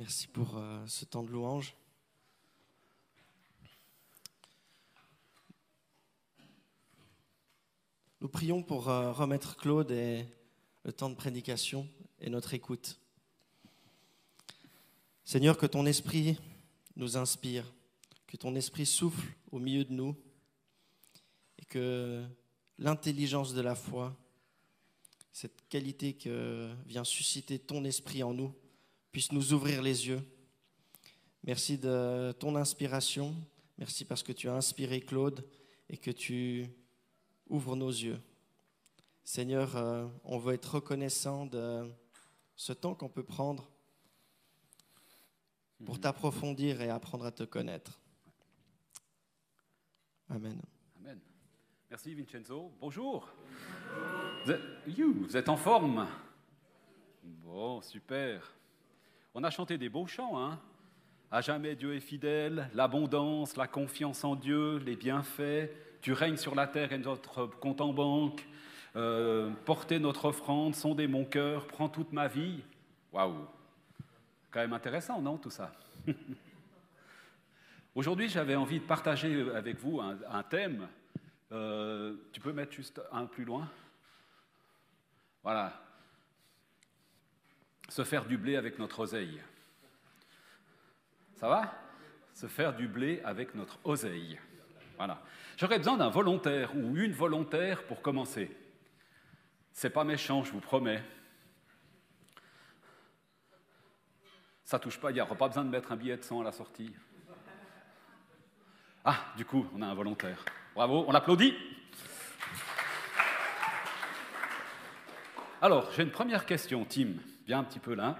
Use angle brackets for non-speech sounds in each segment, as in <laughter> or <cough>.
Merci pour euh, ce temps de louange. Nous prions pour euh, remettre Claude et le temps de prédication et notre écoute. Seigneur, que ton esprit nous inspire, que ton esprit souffle au milieu de nous et que l'intelligence de la foi, cette qualité que vient susciter ton esprit en nous, puisse nous ouvrir les yeux. Merci de ton inspiration. Merci parce que tu as inspiré Claude et que tu ouvres nos yeux. Seigneur, euh, on veut être reconnaissant de ce temps qu'on peut prendre pour Mhm. t'approfondir et apprendre à te connaître. Amen. Amen. Merci Vincenzo. Bonjour. Vous êtes, You, vous êtes en forme Bon, super. On a chanté des beaux chants, hein À jamais Dieu est fidèle, l'abondance, la confiance en Dieu, les bienfaits. Tu règnes sur la terre et notre compte en banque. Euh, portez notre offrande, sondez mon cœur, prends toute ma vie. Waouh Quand même intéressant, non, tout ça? <laughs> Aujourd'hui, j'avais envie de partager avec vous un, thème. Euh, tu peux mettre juste un plus loin? Voilà. Se faire du blé avec notre oseille. Ça va? Se faire du blé avec notre oseille. Voilà. J'aurais besoin d'un volontaire ou une volontaire pour commencer. C'est pas méchant, je vous promets. Ça touche pas, il n'y aura pas besoin de mettre un billet de 100 à la sortie. Ah, du coup, on a un volontaire. Bravo, on l'applaudit. Alors, j'ai une première question, Tim. Viens un petit peu là.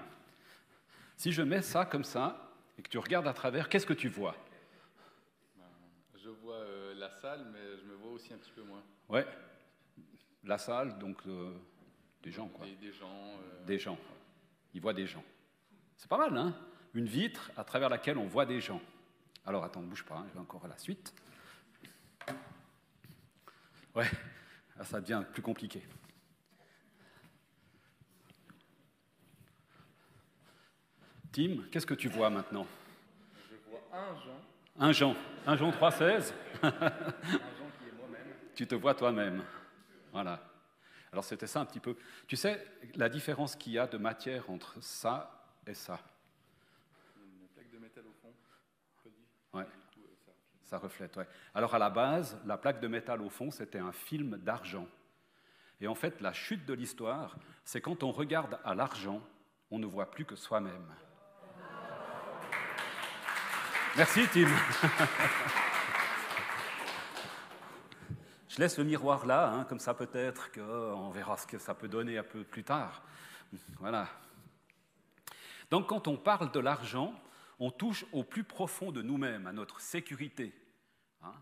Si je mets ça comme ça et que tu regardes à travers, qu'est-ce que tu vois? Je vois euh, la salle, mais je me vois aussi un petit peu moins. Ouais. La salle, donc euh, des gens, quoi. Des, des gens. euh, Des gens. Il voit des gens. C'est pas mal, hein? Une vitre à travers laquelle on voit des gens. Alors attends, bouge pas, hein, je vais encore à la suite. Ouais, là, ça devient plus compliqué. Tim, qu'est-ce que tu vois maintenant Je vois un Jean, Un Jean, un Jean 3,16 <laughs> un Jean qui est moi-même. tu te vois toi-même. Voilà. Alors c'était ça un petit peu. Tu sais la différence qu'il y a de matière entre ça et ça Une plaque de métal au fond. Ouais. Coup, euh, ça reflète. Ça reflète, ouais. Alors à la base, la plaque de métal au fond, c'était un film d'argent. Et en fait, la chute de l'histoire, c'est quand on regarde à l'argent, on ne voit plus que soi-même. Merci Tim. <laughs> Je laisse le miroir là, hein, comme ça peut-être qu'on verra ce que ça peut donner un peu plus tard. Voilà. Donc quand on parle de l'argent, on touche au plus profond de nous-mêmes, à notre sécurité. hein.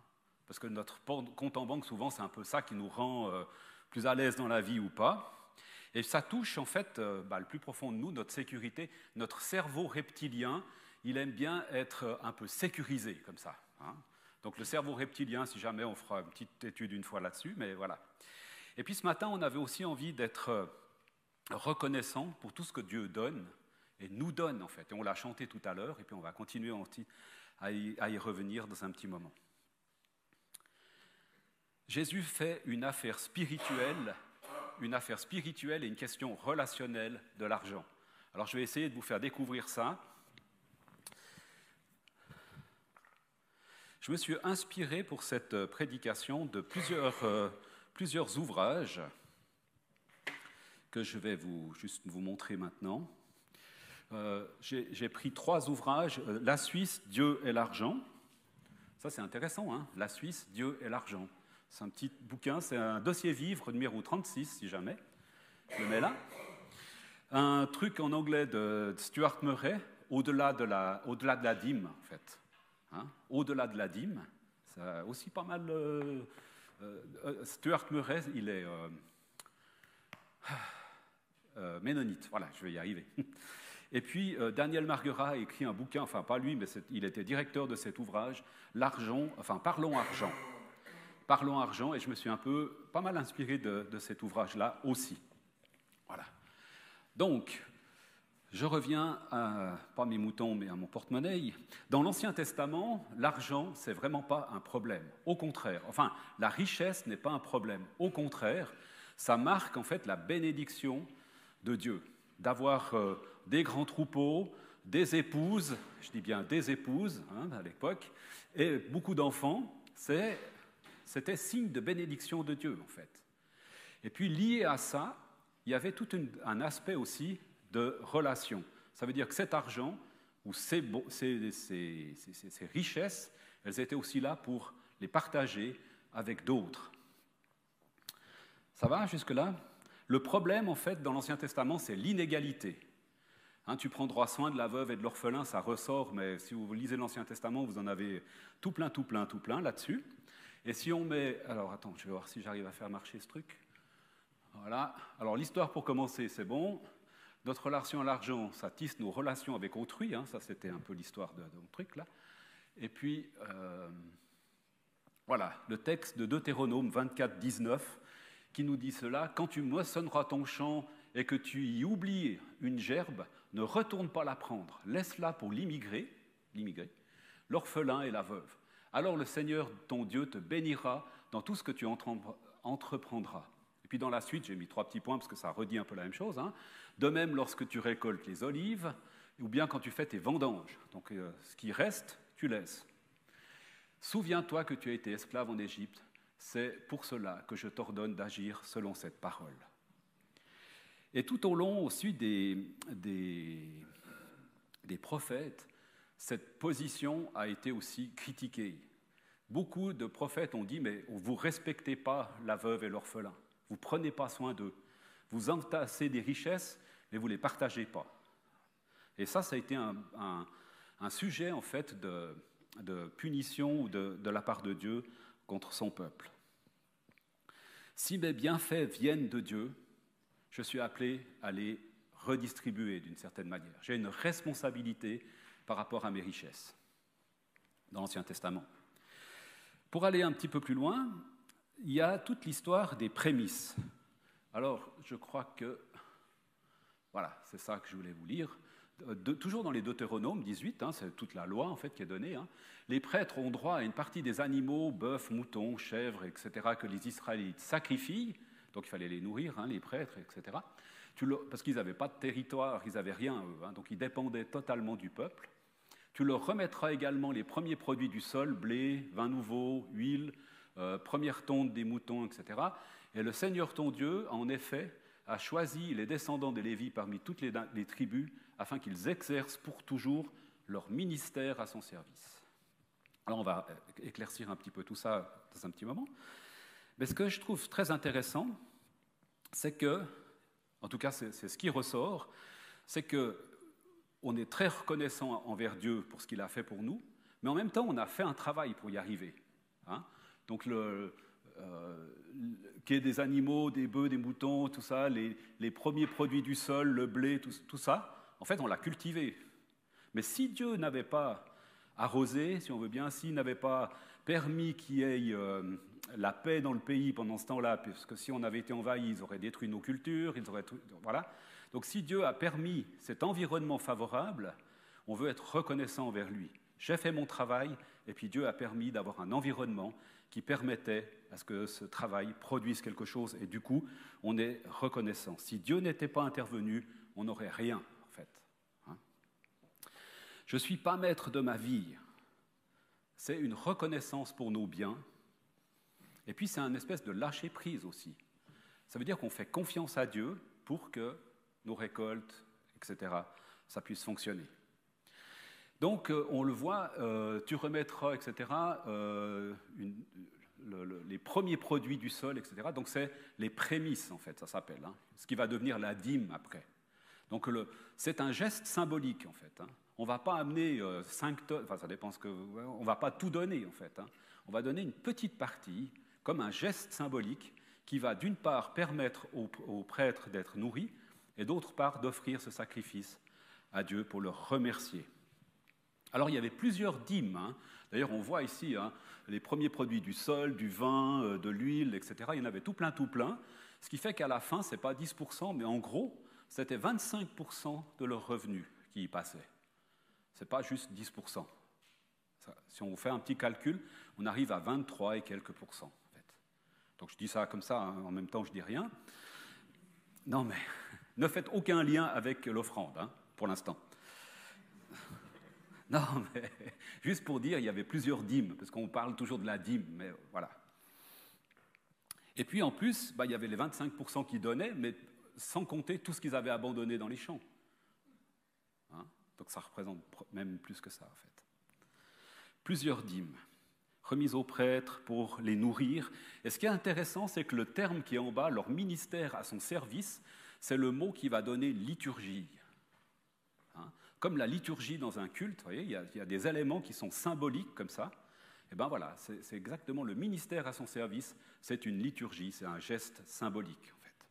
parce que notre compte en banque, souvent, c'est un peu ça qui nous rend euh, plus à l'aise dans la vie ou pas. Et ça touche en fait euh, bah, le plus profond de nous, notre sécurité. Notre cerveau reptilien, il aime bien être un peu sécurisé comme ça. hein. Donc le cerveau reptilien, si jamais on fera une petite étude une fois là-dessus, mais voilà. Et puis ce matin, on avait aussi envie d'être euh, reconnaissant pour tout ce que Dieu donne et nous donne en fait. Et on l'a chanté tout à l'heure, et puis on va continuer à y revenir dans un petit moment. Jésus fait une affaire spirituelle, une affaire spirituelle et une question relationnelle de l'argent. Alors je vais essayer de vous faire découvrir ça. Je me suis inspiré pour cette euh, prédication de plusieurs, euh, plusieurs ouvrages que je vais vous, juste vous montrer maintenant. Euh, J'ai pris trois ouvrages. La Suisse, Dieu et l'argent. Ça, c'est intéressant, hein La Suisse, Dieu et l'argent. C'est un petit bouquin, c'est un dossier vivre numéro 36, si jamais. Je le mets là. Un truc en anglais de Stuart Murray, au-delà de, au de la dîme, en fait. Hein au-delà de la dîme. Ça aussi pas mal. euh, euh, euh, Stuart Murray, il est. ménonite, voilà, je vais y arriver. <laughs> Et puis Daniel Marguerat a écrit un bouquin, enfin pas lui, mais il était directeur de cet ouvrage, L'argent, enfin Parlons argent. Parlons argent, et je me suis un peu, pas mal inspiré de, de cet ouvrage-là aussi. Voilà. Donc, Je reviens à, pas mes moutons, mais à mon porte-monnaie. Dans l'Ancien Testament, l'argent, c'est vraiment pas un problème. Au contraire, enfin, la richesse n'est pas un problème. Au contraire, ça marque en fait la bénédiction de Dieu, d'avoir euh, des grands troupeaux, des épouses, je dis bien des épouses hein, à l'époque, et beaucoup d'enfants. C'était signe de bénédiction de Dieu en fait. Et puis lié à ça, il y avait tout un aspect aussi de relation. Ça veut dire que cet argent ou ces, richesses, elles étaient aussi là pour les partager avec d'autres. Ça va jusque-là? Le problème, en fait, dans l'Ancien Testament, c'est l'inégalité. Hein, tu prendras soin de la veuve et de l'orphelin, ça ressort, mais si vous lisez l'Ancien Testament, vous en avez tout plein, tout plein, tout plein là-dessus. Et si on met... Alors attends, je vais voir si j'arrive à faire marcher ce truc. Voilà. Alors l'histoire pour commencer, c'est bon. Notre relation à l'argent, ça tisse nos relations avec autrui, hein, ça c'était un peu l'histoire de, mon truc là. Et puis, euh, voilà, le texte de Deutéronome 24, 19, qui nous dit cela, quand tu moissonneras ton champ et que tu y oublies une gerbe, ne retourne pas la prendre, laisse-la pour l'immigré, l'immigré, l'orphelin et la veuve. Alors le Seigneur, ton Dieu, te bénira dans tout ce que tu entreprendras. Puis dans la suite, j'ai mis trois petits points parce que ça redit un peu la même chose. Hein. De même, lorsque tu récoltes les olives, ou bien quand tu fais tes vendanges. Donc euh, ce qui reste, tu laisses. Souviens-toi que tu as été esclave en Égypte. C'est pour cela que je t'ordonne d'agir selon cette parole. Et tout au long aussi des, des, des prophètes, cette position a été aussi critiquée. Beaucoup de prophètes ont dit, mais vous ne respectez pas la veuve et l'orphelin, vous ne prenez pas soin d'eux, vous entassez des richesses mais vous ne les partagez pas. Et ça, ça a été un, sujet en fait de, punition ou de, de, la part de Dieu contre son peuple. Si mes bienfaits viennent de Dieu, je suis appelé à les redistribuer d'une certaine manière. J'ai une responsabilité par rapport à mes richesses dans l'Ancien Testament. Pour aller un petit peu plus loin, il y a toute l'histoire des prémices. Alors, je crois que voilà, c'est ça que je voulais vous lire. toujours dans les Deutéronomes 18, hein, c'est toute la loi en fait qui est donnée. Hein. les prêtres ont droit à une partie des animaux, bœufs, moutons, chèvres, etc., que les Israélites sacrifient. Donc il fallait les nourrir, hein, les prêtres, etc. parce qu'ils n'avaient pas de territoire, ils n'avaient rien, eux, donc ils dépendaient totalement du peuple. Tu leur remettras également les premiers produits du sol, blé, vin nouveau, huile, euh, première tonte des moutons, etc. Et le Seigneur ton Dieu, en effet, a choisi les descendants de Lévi parmi toutes les, tribus afin qu'ils exercent pour toujours leur ministère à son service. Alors on va éclaircir un petit peu tout ça dans un petit moment. Mais ce que je trouve très intéressant, c'est que, en tout cas c'est ce qui ressort, c'est que on est très reconnaissant envers Dieu pour ce qu'il a fait pour nous, mais en même temps on a fait un travail pour y arriver. Hein. Donc le, euh, qu'il y ait des animaux, des bœufs, des moutons, tout ça, les, premiers produits du sol, le blé, tout, ça, en fait, on l'a cultivé. Mais si Dieu n'avait pas arrosé, si on veut bien, s'il n'avait pas permis qu'il y ait euh, la paix dans le pays pendant ce temps-là, puisque si on avait été envahi, ils auraient détruit nos cultures, ils auraient voilà. Donc si Dieu a permis cet environnement favorable, on veut être reconnaissant envers lui. J'ai fait mon travail, et puis Dieu a permis d'avoir un environnement qui permettait à ce que ce travail produise quelque chose, et du coup, on est reconnaissant. Si Dieu n'était pas intervenu, on n'aurait rien, en fait. Hein. Je ne suis pas maître de ma vie. C'est une reconnaissance pour nos biens, et puis c'est un espèce de lâcher prise aussi. Ça veut dire qu'on fait confiance à Dieu pour que nos récoltes, etc., ça puisse fonctionner. Donc, euh, on le voit, euh, tu remettras, etc., euh, les premiers produits du sol, etc. Donc, c'est les prémices, en fait, ça s'appelle, hein, ce qui va devenir la dîme après. Donc, c'est un geste symbolique, en fait. Hein. On ne va pas amener 5 tonnes, enfin, ça dépend ce que. On ne va pas tout donner, en fait. Hein. On va donner une petite partie, comme un geste symbolique, qui va d'une part permettre aux prêtres d'être nourris, et d'autre part d'offrir ce sacrifice à Dieu pour le remercier. Alors il y avait plusieurs dîmes. Hein. D'ailleurs, on voit ici hein, les premiers produits du sol, du vin, euh, de l'huile, etc. Il y en avait tout plein, tout plein. Ce qui fait qu'à la fin, ce n'est pas 10%, mais en gros, c'était 25% de leurs revenus qui y passaient. Ce n'est pas juste 10%. si on fait un petit calcul, on arrive à 23 et quelques pourcents. Donc je dis ça comme ça, hein, en même temps je dis rien. Non mais <laughs> ne faites aucun lien avec l'offrande, pour l'instant. <laughs> Non, mais juste pour dire, il y avait plusieurs dîmes, parce qu'on parle toujours de la dîme, mais voilà. Et puis en plus, bah, il y avait les 25% qui donnaient, mais sans compter tout ce qu'ils avaient abandonné dans les champs. Hein? Donc ça représente même plus que ça, en fait. Plusieurs dîmes remises aux prêtres pour les nourrir. Et ce qui est intéressant, c'est que le terme qui est en bas, leur ministère à son service, c'est le mot qui va donner liturgie. Comme la liturgie dans un culte, voyez, il y, a, des éléments qui sont symboliques comme ça. Et bien voilà, c'est exactement le ministère à son service, c'est une liturgie, c'est un geste symbolique en fait.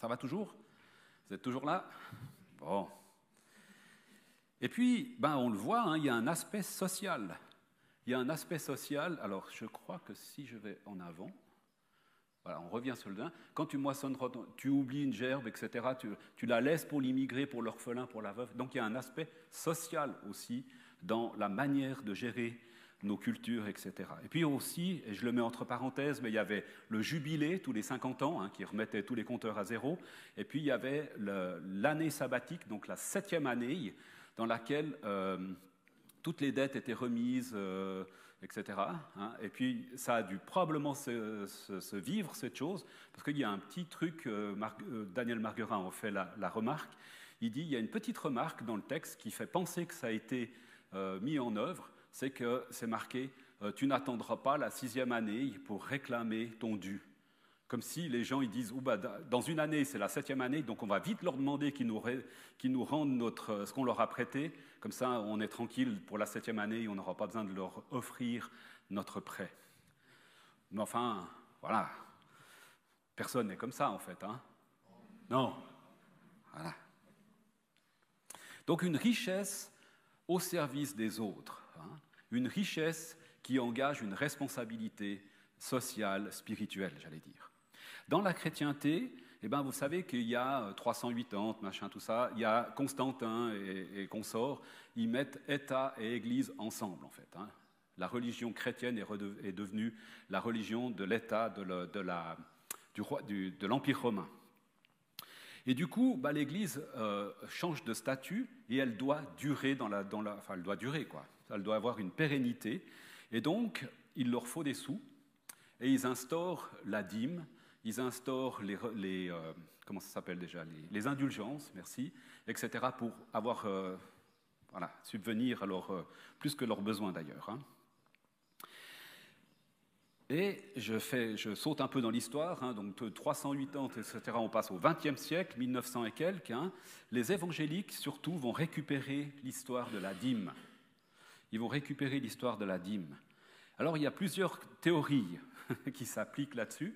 Ça va toujours? Vous êtes toujours là? Bon. Et puis, ben, on le voit, hein, il y a un aspect social. Il y a un aspect social, alors je crois que si je vais en avant, voilà, on revient sur le lien. Quand tu moissonnes, tu oublies une gerbe, etc. Tu, tu la laisses pour l'immigré, pour l'orphelin, pour la veuve. Donc il y a un aspect social aussi dans la manière de gérer nos cultures, etc. Et puis aussi, et je le mets entre parenthèses, mais il y avait le jubilé tous les 50 ans, hein, qui remettait tous les compteurs à zéro, et puis il y avait l'année sabbatique, donc la septième année, dans laquelle euh, toutes les dettes étaient remises, euh, etc. Hein. et puis ça a dû probablement se, vivre, cette chose, parce qu'il y a un petit truc, euh, Daniel Marguerin en fait la, la, remarque, il dit, il y a une petite remarque dans le texte qui fait penser que ça a été mis en œuvre, c'est que c'est marqué euh, Tu n'attendras pas la sixième année pour réclamer ton dû. Comme si les gens ils disent bah, Dans une année, c'est la septième année, donc on va vite leur demander qu'ils nous, rendent notre, ce qu'on leur a prêté. Comme ça, on est tranquille pour la septième année on n'aura pas besoin de leur offrir notre prêt. Mais enfin, voilà. Personne n'est comme ça, en fait. Hein non. Voilà. Donc une richesse au service des autres. Hein, une richesse qui engage une responsabilité sociale, spirituelle, j'allais dire. Dans la chrétienté, eh ben, vous savez qu'il y a 380, machin, tout ça, il y a Constantin et, consorts, ils mettent État et Église ensemble, en fait. Hein. La religion chrétienne est, devenue la religion de l'État, de, de l'Empire romain. Et du coup, bah, l'Église euh, change de statut et elle doit durer la, la, enfin, elle doit durer quoi elle doit avoir une pérennité. Et donc, il leur faut des sous, et ils instaurent la dîme, ils instaurent les, euh, comment ça s'appelle déjà, les, indulgences, merci, etc., pour avoir, euh, voilà, subvenir à leur, euh, plus que leurs besoins d'ailleurs. Hein. Et je, fais, je, saute un peu dans l'histoire, hein, donc de 380, etc., on passe au XXe siècle, 1900 et quelques. Hein. les évangéliques, surtout, vont récupérer l'histoire de la dîme ils vont récupérer l'histoire de la dîme. Alors il y a plusieurs théories <laughs> qui s'appliquent là-dessus,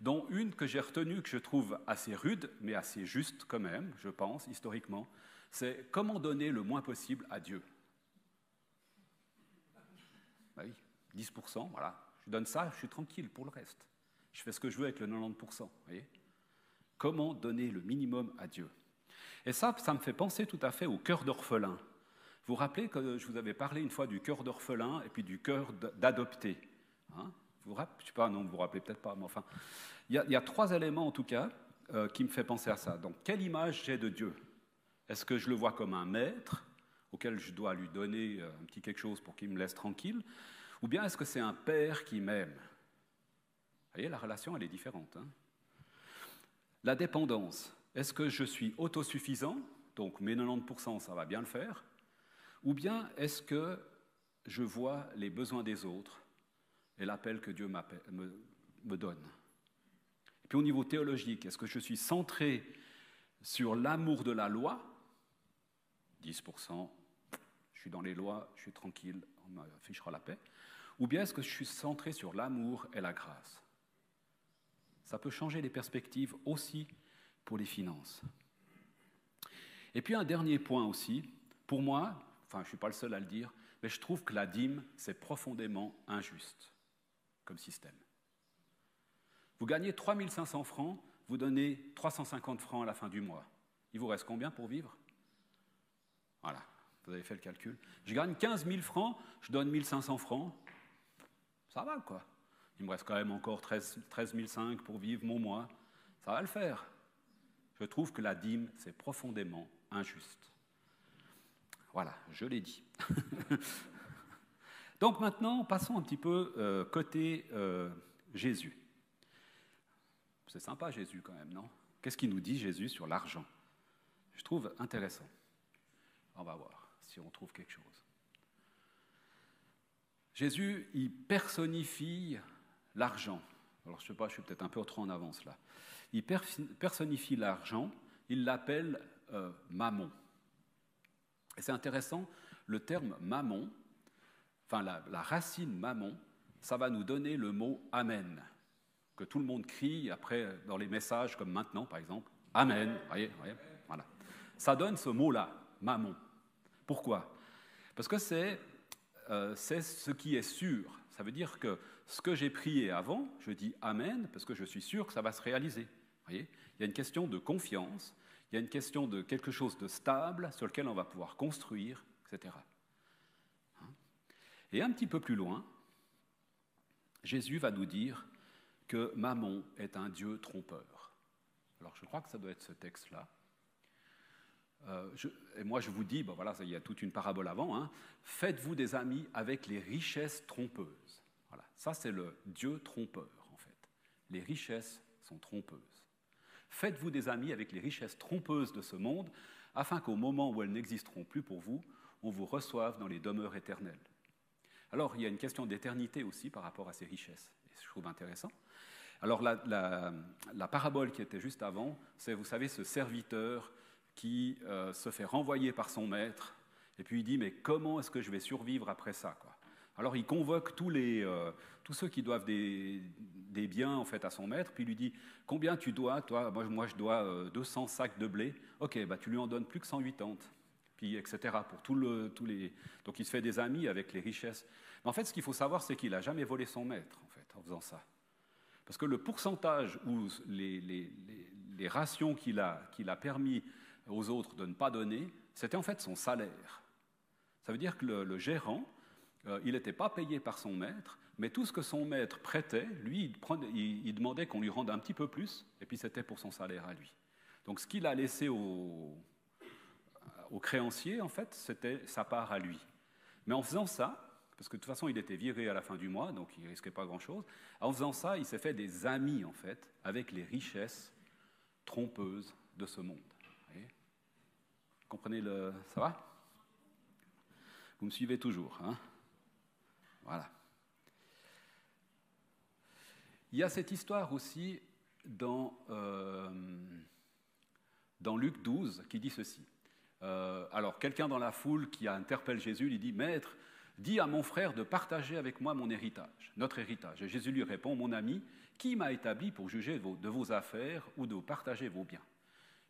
dont une que j'ai retenue, que je trouve assez rude, mais assez juste quand même, je pense, historiquement, c'est comment donner le moins possible à Dieu? Bah oui, 10%, voilà. Je donne ça, je suis tranquille pour le reste. Je fais ce que je veux avec le 90%. Voyez comment donner le minimum à Dieu? Et ça, ça me fait penser tout à fait au cœur d'orphelin. Vous vous rappelez que je vous avais parlé une fois du cœur d'orphelin et puis du cœur d'adopté hein? Vous Je sais pas, non, vous vous rappelez peut-être pas, mais enfin, il y, a, trois éléments en tout cas euh, qui me fait penser à ça. Donc, quelle image j'ai de Dieu? Est-ce que je le vois comme un maître auquel je dois lui donner euh, un petit quelque chose pour qu'il me laisse tranquille Ou bien est-ce que c'est un père qui m'aime? Vous voyez, la relation, elle est différente. Hein la dépendance. Est-ce que je suis autosuffisant? Donc mes 90%, ça va bien le faire. Ou bien est-ce que je vois les besoins des autres? Et l'appel que Dieu me, me donne. Et puis au niveau théologique, est-ce que je suis centré sur l'amour de la loi? 10%, je suis dans les lois, je suis tranquille, on m'affichera la paix. Ou bien est-ce que je suis centré sur l'amour et la grâce? Ça peut changer les perspectives aussi pour les finances. Et puis un dernier point aussi, pour moi, enfin je ne suis pas le seul à le dire, mais je trouve que la dîme, c'est profondément injuste comme système. Vous gagnez 3500 francs, vous donnez 350 francs à la fin du mois. il vous reste combien pour vivre? Voilà, vous avez fait le calcul. Je gagne 15 000 francs, je donne 1500 francs. Ça va, quoi. Il me reste quand même encore 13, 13 500 pour vivre mon mois. Ça va le faire. Je trouve que la dîme, c'est profondément injuste. Voilà, je l'ai dit. <laughs> Donc maintenant, passons un petit peu euh, côté euh, Jésus. C'est sympa Jésus quand même, non? Qu'est-ce qu'il nous dit Jésus sur l'argent? Je trouve intéressant. On va voir si on trouve quelque chose. Jésus, il personnifie l'argent. Alors je ne sais pas, je suis peut-être un peu trop en avance là. Il personnifie l'argent, il l'appelle euh, mammon. Et c'est intéressant, le terme mammon, enfin la, racine mammon, ça va nous donner le mot amen, que tout le monde crie après dans les messages comme maintenant par exemple. Amen, voyez, voyez voilà. Ça donne ce mot-là, mammon. Pourquoi? Parce que c'est euh, ce qui est sûr. Ça veut dire que ce que j'ai prié avant, je dis Amen, parce que je suis sûr que ça va se réaliser. Voyez? Il y a une question de confiance, il y a une question de quelque chose de stable sur lequel on va pouvoir construire, etc. Et un petit peu plus loin, Jésus va nous dire que Mammon est un Dieu trompeur. Alors je crois que ça doit être ce texte-là. Euh, et moi je vous dis, voilà, il y a toute une parabole avant, hein. faites-vous des amis avec les richesses trompeuses. Voilà, ça c'est le Dieu trompeur en fait. Les richesses sont trompeuses. Faites-vous des amis avec les richesses trompeuses de ce monde, afin qu'au moment où elles n'existeront plus pour vous, on vous reçoive dans les demeures éternelles. Alors, il y a une question d'éternité aussi par rapport à ces richesses, et je trouve intéressant. Alors, la, parabole qui était juste avant, c'est, vous savez, ce serviteur qui euh, se fait renvoyer par son maître, et puis il dit, mais comment est-ce que je vais survivre après ça alors il convoque tous, les, euh, tous ceux qui doivent des, des, biens en fait à son maître, puis il lui dit combien tu dois toi? Moi, moi, je dois 200 euh, sacs de blé. Ok, bah tu lui en donnes plus que 180. Etc. Pour tous les donc il se fait des amis avec les richesses. Mais en fait, ce qu'il faut savoir, c'est qu'il n'a jamais volé son maître en fait en faisant ça, parce que le pourcentage ou les, les, les rations qu'il a, qu'il a permis aux autres de ne pas donner, c'était en fait son salaire. Ça veut dire que le, gérant euh, il n'était pas payé par son maître, mais tout ce que son maître prêtait, lui, il, demandait qu'on lui rende un petit peu plus, et puis c'était pour son salaire à lui. Donc ce qu'il a laissé au, au créancier, en fait, c'était sa part à lui. Mais en faisant ça, parce que de toute façon, il était viré à la fin du mois, donc il ne risquait pas grand-chose. En faisant ça, il s'est fait des amis, en fait, avec les richesses trompeuses de ce monde. Vous comprenez le... Ça va Vous me suivez toujours, hein voilà. Il y a cette histoire aussi dans, euh, dans Luc 12 qui dit ceci. Euh, alors, quelqu'un dans la foule qui interpelle Jésus lui dit Maître, dis à mon frère de partager avec moi mon héritage, notre héritage. Et Jésus lui répond Mon ami, qui m'a établi pour juger de vos affaires ou de partager vos biens?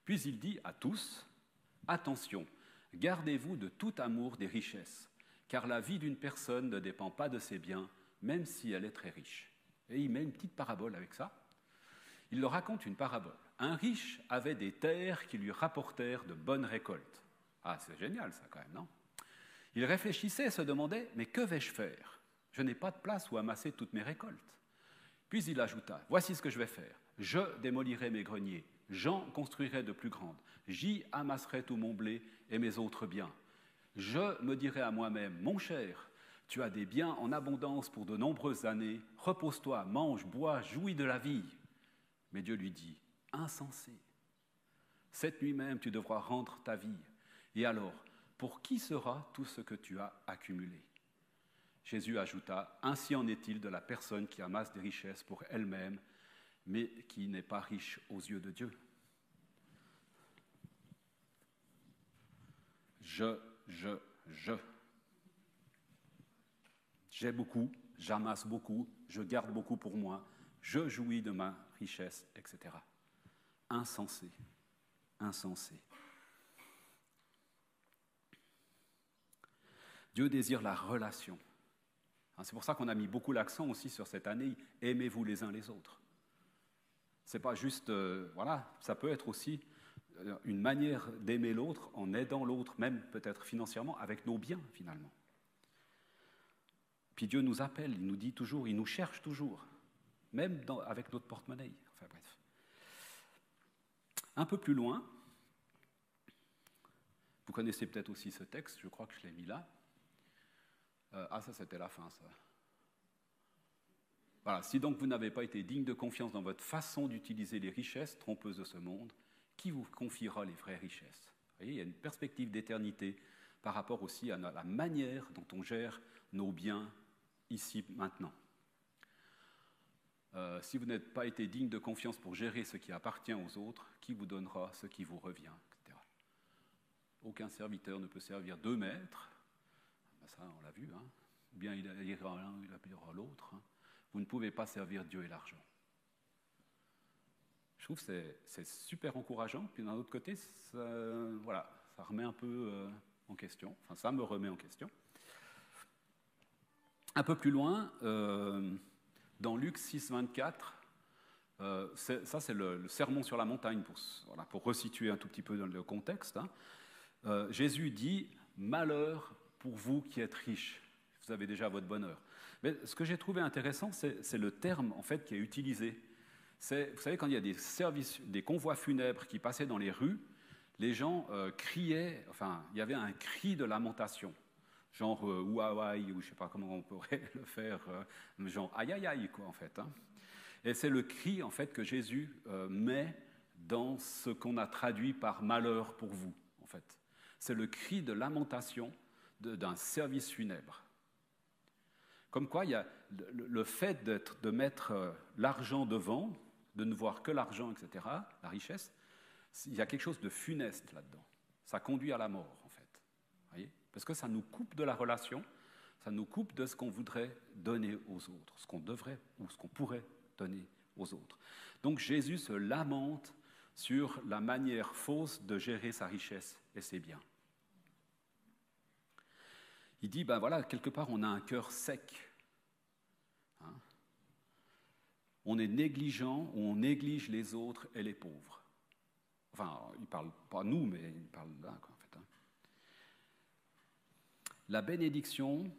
Puis il dit à tous Attention, gardez-vous de tout amour des richesses car la vie d'une personne ne dépend pas de ses biens, même si elle est très riche. Et il met une petite parabole avec ça. Il leur raconte une parabole. Un riche avait des terres qui lui rapportèrent de bonnes récoltes. Ah, c'est génial ça quand même, non? Il réfléchissait et se demandait, mais que vais-je faire? Je n'ai pas de place où amasser toutes mes récoltes. Puis il ajouta, voici ce que je vais faire. Je démolirai mes greniers, j'en construirai de plus grandes, j'y amasserai tout mon blé et mes autres biens je me dirai à moi-même, mon cher, tu as des biens en abondance pour de nombreuses années, repose-toi, mange, bois, jouis de la vie. Mais Dieu lui dit, insensé, cette nuit même tu devras rendre ta vie. Et alors, pour qui sera tout ce que tu as accumulé? Jésus ajouta, Ainsi en est-il de la personne qui amasse des richesses pour elle-même, mais qui n'est pas riche aux yeux de Dieu. Je je, je. J'ai beaucoup, j'amasse beaucoup, je garde beaucoup pour moi, je jouis de ma richesse, etc. Insensé, insensé. Dieu désire la relation. Hein, c'est pour ça qu'on a mis beaucoup l'accent aussi sur cette année, aimez-vous les uns les autres. C'est pas juste, euh, voilà, ça peut être aussi une manière d'aimer l'autre en aidant l'autre, même peut-être financièrement, avec nos biens finalement. Puis Dieu nous appelle, il nous dit toujours, il nous cherche toujours, même avec notre porte-monnaie. Enfin bref. Un peu plus loin, vous connaissez peut-être aussi ce texte, je crois que je l'ai mis là. Euh, ah, ça c'était la fin, ça. Voilà, si donc vous n'avez pas été digne de confiance dans votre façon d'utiliser les richesses trompeuses de ce monde, qui vous confiera les vraies richesses? Vous voyez, Il y a une perspective d'éternité par rapport aussi à la manière dont on gère nos biens ici, maintenant. Euh, si vous n'êtes pas été digne de confiance pour gérer ce qui appartient aux autres, qui vous donnera ce qui vous revient, etc. Aucun serviteur ne peut servir deux maîtres, ça on l'a vu, hein. bien il ira l'un, il ira l'autre. Hein. Vous ne pouvez pas servir Dieu et l'argent. Je trouve que c'est super encourageant. Puis d'un autre côté, ça, voilà, ça remet un peu euh, en question. Enfin, ça me remet en question. Un peu plus loin, euh, dans Luc 6, 24, euh, ça c'est le, sermon sur la montagne, pour resituer un tout petit peu dans le contexte. Hein. Jésus dit Malheur pour vous qui êtes riches, vous avez déjà votre bonheur. Mais ce que j'ai trouvé intéressant, c'est le terme en fait qui est utilisé vous savez, quand il y a des services, des convois funèbres qui passaient dans les rues, les gens euh, criaient, enfin, il y avait un cri de lamentation, genre euh, ou je ne sais pas comment on pourrait <laughs> le faire, euh, genre aïe aïe aïe, quoi, en fait. Hein. Et c'est le cri, en fait, que Jésus met dans ce qu'on a traduit par malheur pour vous, en fait. C'est le cri de lamentation d'un service funèbre. Comme quoi, il y a le, fait de mettre l'argent devant, de ne voir que l'argent, etc., la richesse, il y a quelque chose de funeste là-dedans. Ça conduit à la mort, en fait. Voyez? Parce que ça nous coupe de la relation, ça nous coupe de ce qu'on voudrait donner aux autres, ce qu'on devrait ou ce qu'on pourrait donner aux autres. Donc Jésus se lamente sur la manière fausse de gérer sa richesse et ses biens. Il dit, ben voilà, quelque part, on a un cœur sec. Hein on est négligent ou on néglige les autres et les pauvres. Enfin, il ne parle pas nous, mais il parle là, en fait. Hein. La bénédiction,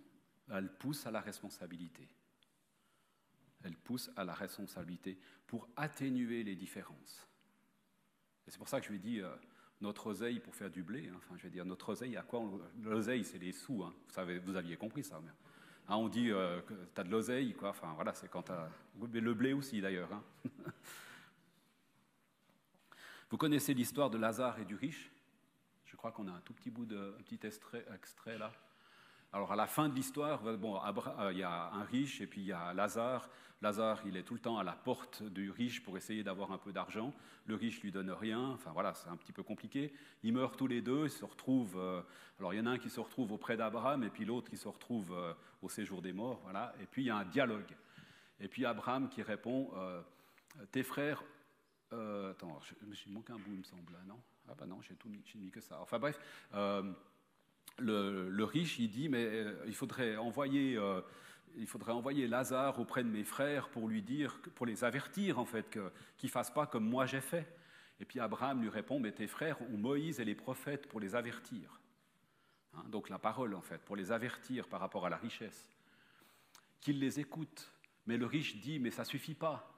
elle pousse à la responsabilité. Elle pousse à la responsabilité pour atténuer les différences. Et c'est pour ça que je lui dis, euh, notre oseille pour faire du blé, hein. enfin, je vais dire, notre oseille, à quoi L'oseille, c'est les sous, hein. vous, savez, vous aviez compris ça. Hein, on dit euh, que tu as de l'oseille, quoi. Enfin, voilà, c'est quand tu. Le blé aussi, d'ailleurs. <laughs> Vous connaissez l'histoire de Lazare et du riche? Je crois qu'on a un tout petit bout de. petit extrait, extrait là. Alors à la fin de l'histoire, bon, euh, il y a un riche et puis il y a Lazare. Lazare, il est tout le temps à la porte du riche pour essayer d'avoir un peu d'argent. Le riche lui donne rien. Enfin voilà, c'est un petit peu compliqué. Ils meurent tous les deux. Ils se retrouvent. Euh, alors il y en a un qui se retrouve auprès d'Abraham et puis l'autre qui se retrouve euh, au séjour des morts. Voilà. Et puis il y a un dialogue. Et puis Abraham qui répond Tes frères. attends, j'ai manqué un bout, il me semble, non? Ah bah non, j'ai tout mis, mis que ça. Enfin bref le, riche, il dit, mais euh, il faudrait envoyer... Euh, il faudrait envoyer Lazare auprès de mes frères pour lui dire, pour les avertir en fait, qu'ils ne fassent pas comme moi j'ai fait. Et puis Abraham lui répond, mais tes frères ont Moïse et les prophètes pour les avertir. Hein, donc la parole en fait, pour les avertir par rapport à la richesse. Qu'ils les écoutent. Mais le riche dit, mais ça suffit pas.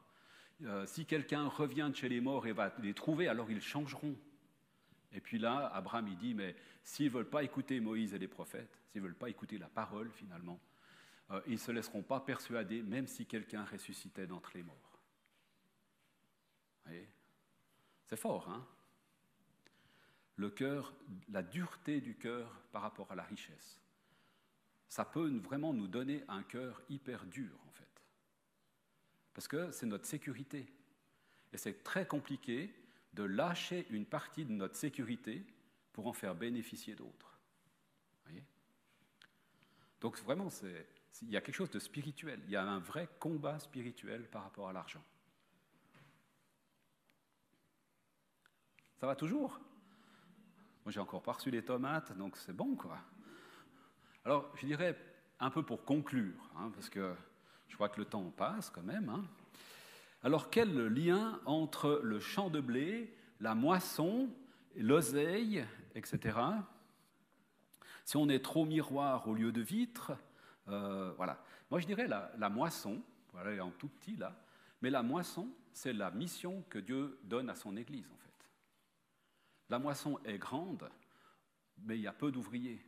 Euh, si quelqu'un revient chez les morts et va les trouver, alors ils changeront. Et puis là, Abraham, il dit, mais s'ils ne veulent pas écouter Moïse et les prophètes, s'ils ne veulent pas écouter la parole finalement, euh, ils ne se laisseront pas persuader, même si quelqu'un ressuscitait d'entre les morts. C'est fort, hein? Le cœur, la dureté du cœur par rapport à la richesse. Ça peut vraiment nous donner un cœur hyper dur, en fait. Parce que c'est notre sécurité. Et c'est très compliqué de lâcher une partie de notre sécurité pour en faire bénéficier d'autres. Donc vraiment, il y a quelque chose de spirituel, il y a un vrai combat spirituel par rapport à l'argent. Ça va toujours? Moi, j'ai encore pas reçu les tomates, donc c'est bon, quoi. Alors, je dirais un peu pour conclure, hein, parce que je crois que le temps passe quand même. Hein. Alors quel lien entre le champ de blé, la moisson l'oseille, etc. Si on est trop miroir au lieu de vitre, euh, voilà. Moi, je dirais la, moisson, voilà, en tout petit là, mais la moisson, c'est la mission que Dieu donne à son Église, en fait. La moisson est grande, mais il y a peu d'ouvriers.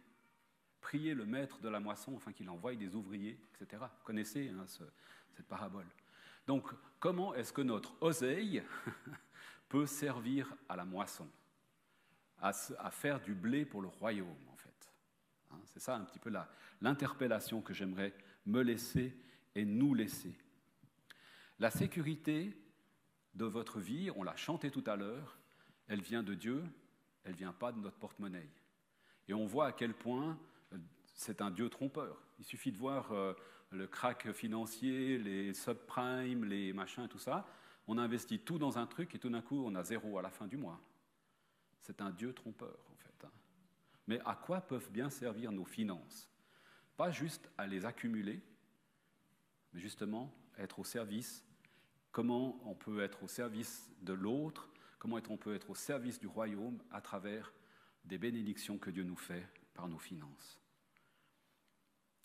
Priez le maître de la moisson afin qu'il envoie des ouvriers, etc. Connaissez hein, cette parabole. Donc, comment est-ce que notre oseille <laughs> peut servir à la moisson, à, faire du blé pour le royaume, en fait hein, C'est ça un petit peu l'interpellation que j'aimerais me laisser et nous laisser. La sécurité de votre vie, on l'a chanté tout à l'heure, elle vient de Dieu, elle vient pas de notre porte-monnaie. Et on voit à quel point euh, c'est un Dieu trompeur. Il suffit de voir euh, le crack financier, les subprimes, les machins, tout ça. On investit tout dans un truc et tout d'un coup, on a zéro à la fin du mois. C'est un Dieu trompeur, en fait. Hein. Mais à quoi peuvent bien servir nos finances? Pas juste à les accumuler, mais justement être au service. Comment on peut être au service de l'autre? Comment on peut être au service du royaume à travers des bénédictions que Dieu nous fait par nos finances?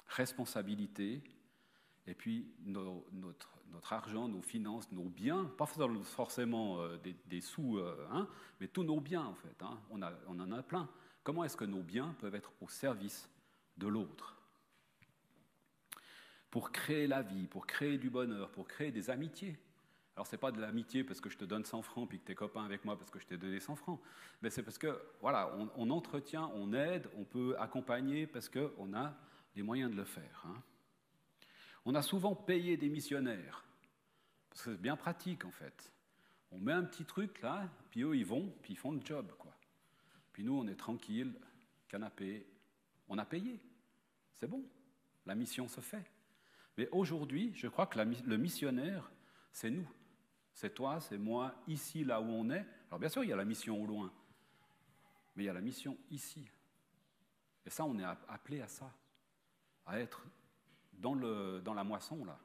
Responsabilité, et puis notre, argent, nos finances, nos biens, pas forcément euh, des, sous, euh, hein, mais tous nos biens en fait, hein, on en a plein. Comment est-ce que nos biens peuvent être au service de l'autre? Pour créer la vie, pour créer du bonheur, pour créer des amitiés. Alors, ce n'est pas de l'amitié parce que je te donne 100 francs puis que tu es copain avec moi parce que je t'ai donné 100 francs. Mais c'est parce que, voilà, on, entretient, on aide, on peut accompagner parce qu'on a les moyens de le faire. Hein. On a souvent payé des missionnaires. Parce que c'est bien pratique, en fait. On met un petit truc là, puis eux, ils vont, puis ils font le job, quoi. Puis nous, on est tranquille, canapé. On a payé. C'est bon. La mission se fait. Mais aujourd'hui, je crois que le missionnaire, c'est nous. C'est toi, c'est moi, ici, là où on est. Alors bien sûr, il y a la mission au loin, mais il y a la mission ici. Et ça, on est appelé à ça, à être dans, le, dans la moisson, là.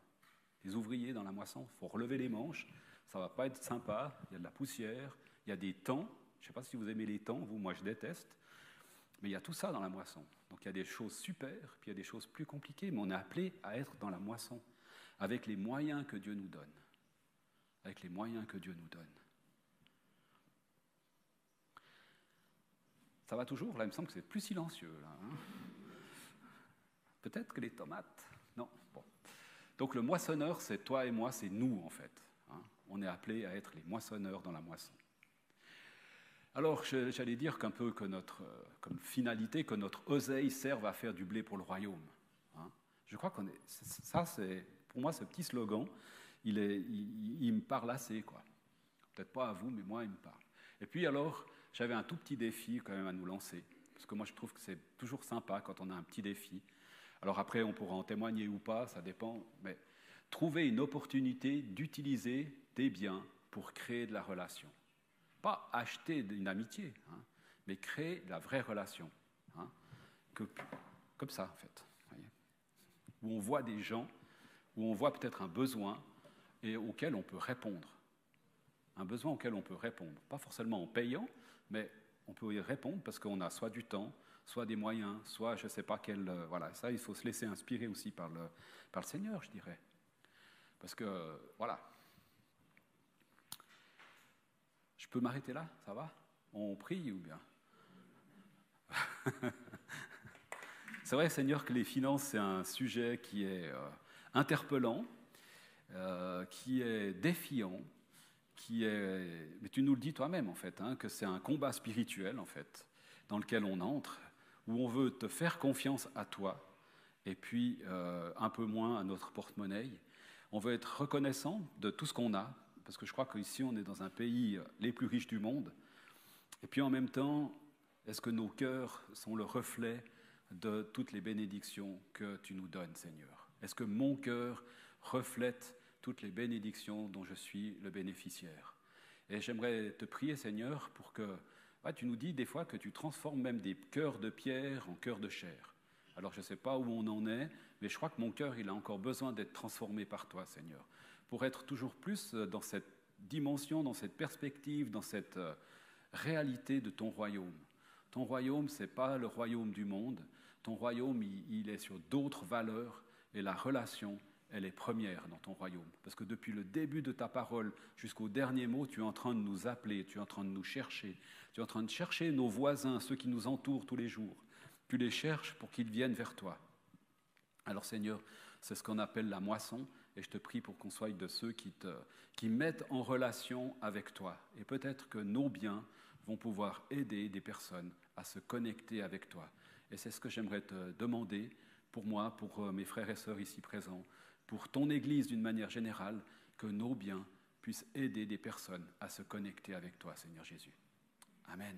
Les ouvriers dans la moisson, il faut relever les manches, ça va pas être sympa, il y a de la poussière, il y a des temps. Je ne sais pas si vous aimez les temps, vous, moi je déteste. Mais il y a tout ça dans la moisson. Donc il y a des choses super, puis il y a des choses plus compliquées, mais on est appelé à être dans la moisson, avec les moyens que Dieu nous donne avec les moyens que Dieu nous donne. Ça va toujours Là, il me semble que c'est plus silencieux. Hein. Peut-être que les tomates. Non. Donc le moissonneur, c'est toi et moi, c'est nous en fait. Hein. On est appelés à être les moissonneurs dans la moisson. Alors, j'allais dire qu'un peu que notre, euh, comme finalité, que notre oseille serve à faire du blé pour le royaume. Hein. Je crois qu'on est. Ça, c'est pour moi ce petit slogan il, il, me parle assez, quoi. Peut-être pas à vous, mais moi, il me parle. Et puis alors, j'avais un tout petit défi quand même à nous lancer, parce que moi, je trouve que c'est toujours sympa quand on a un petit défi. Alors après, on pourra en témoigner ou pas, ça dépend, mais trouver une opportunité d'utiliser des biens pour créer de la relation. Pas acheter une amitié, hein, mais créer la vraie relation. Hein, comme ça, en fait. où on voit des gens, où on voit peut-être un besoin, et auquel on peut répondre. Un besoin auquel on peut répondre. Pas forcément en payant, mais on peut y répondre parce qu'on a soit du temps, soit des moyens, soit je ne sais pas quel. Euh, voilà, ça, il faut se laisser inspirer aussi par le, par le Seigneur, je dirais. Parce que, voilà. Je peux m'arrêter là? Ça va? On prie ou bien? <laughs> C'est vrai, Seigneur, que les finances, c'est un sujet qui est euh, interpellant, euh, qui est défiant, qui est... Mais tu nous le dis toi-même, en fait, hein, que c'est un combat spirituel, en fait, dans lequel on entre, où on veut te faire confiance à toi, et puis euh, un peu moins à notre porte-monnaie. On veut être reconnaissant de tout ce qu'on a, parce que je crois qu'ici, on est dans un pays les plus riches du monde. Et puis en même temps, est-ce que nos cœurs sont le reflet de toutes les bénédictions que tu nous donnes, Seigneur? Est-ce que mon cœur reflète toutes les bénédictions dont je suis le bénéficiaire? Et j'aimerais te prier, Seigneur, pour que tu nous dis des fois que tu transformes même des cœurs de pierre en cœurs de chair. Alors je ne sais pas où on en est, mais je crois que mon cœur, il a encore besoin d'être transformé par toi, Seigneur, pour être toujours plus dans cette dimension, dans cette perspective, dans cette, réalité de ton royaume. Ton royaume, ce n'est pas le royaume du monde. Ton royaume, il, est sur d'autres valeurs et la relation, elle est première dans ton royaume. Parce que depuis le début de ta parole jusqu'au dernier mot, tu es en train de nous appeler, tu es en train de nous chercher, tu es en train de chercher nos voisins, ceux qui nous entourent tous les jours. Tu les cherches pour qu'ils viennent vers toi. Alors Seigneur, c'est ce qu'on appelle la moisson, et je te prie pour qu'on soit de ceux qui, te, qui mettent en relation avec toi. Et peut-être que nos biens vont pouvoir aider des personnes à se connecter avec toi. Et c'est ce que j'aimerais te demander pour moi, pour euh, mes frères et sœurs ici présents, pour ton Église d'une manière générale, que nos biens puissent aider des personnes à se connecter avec toi, Seigneur Jésus. Amen.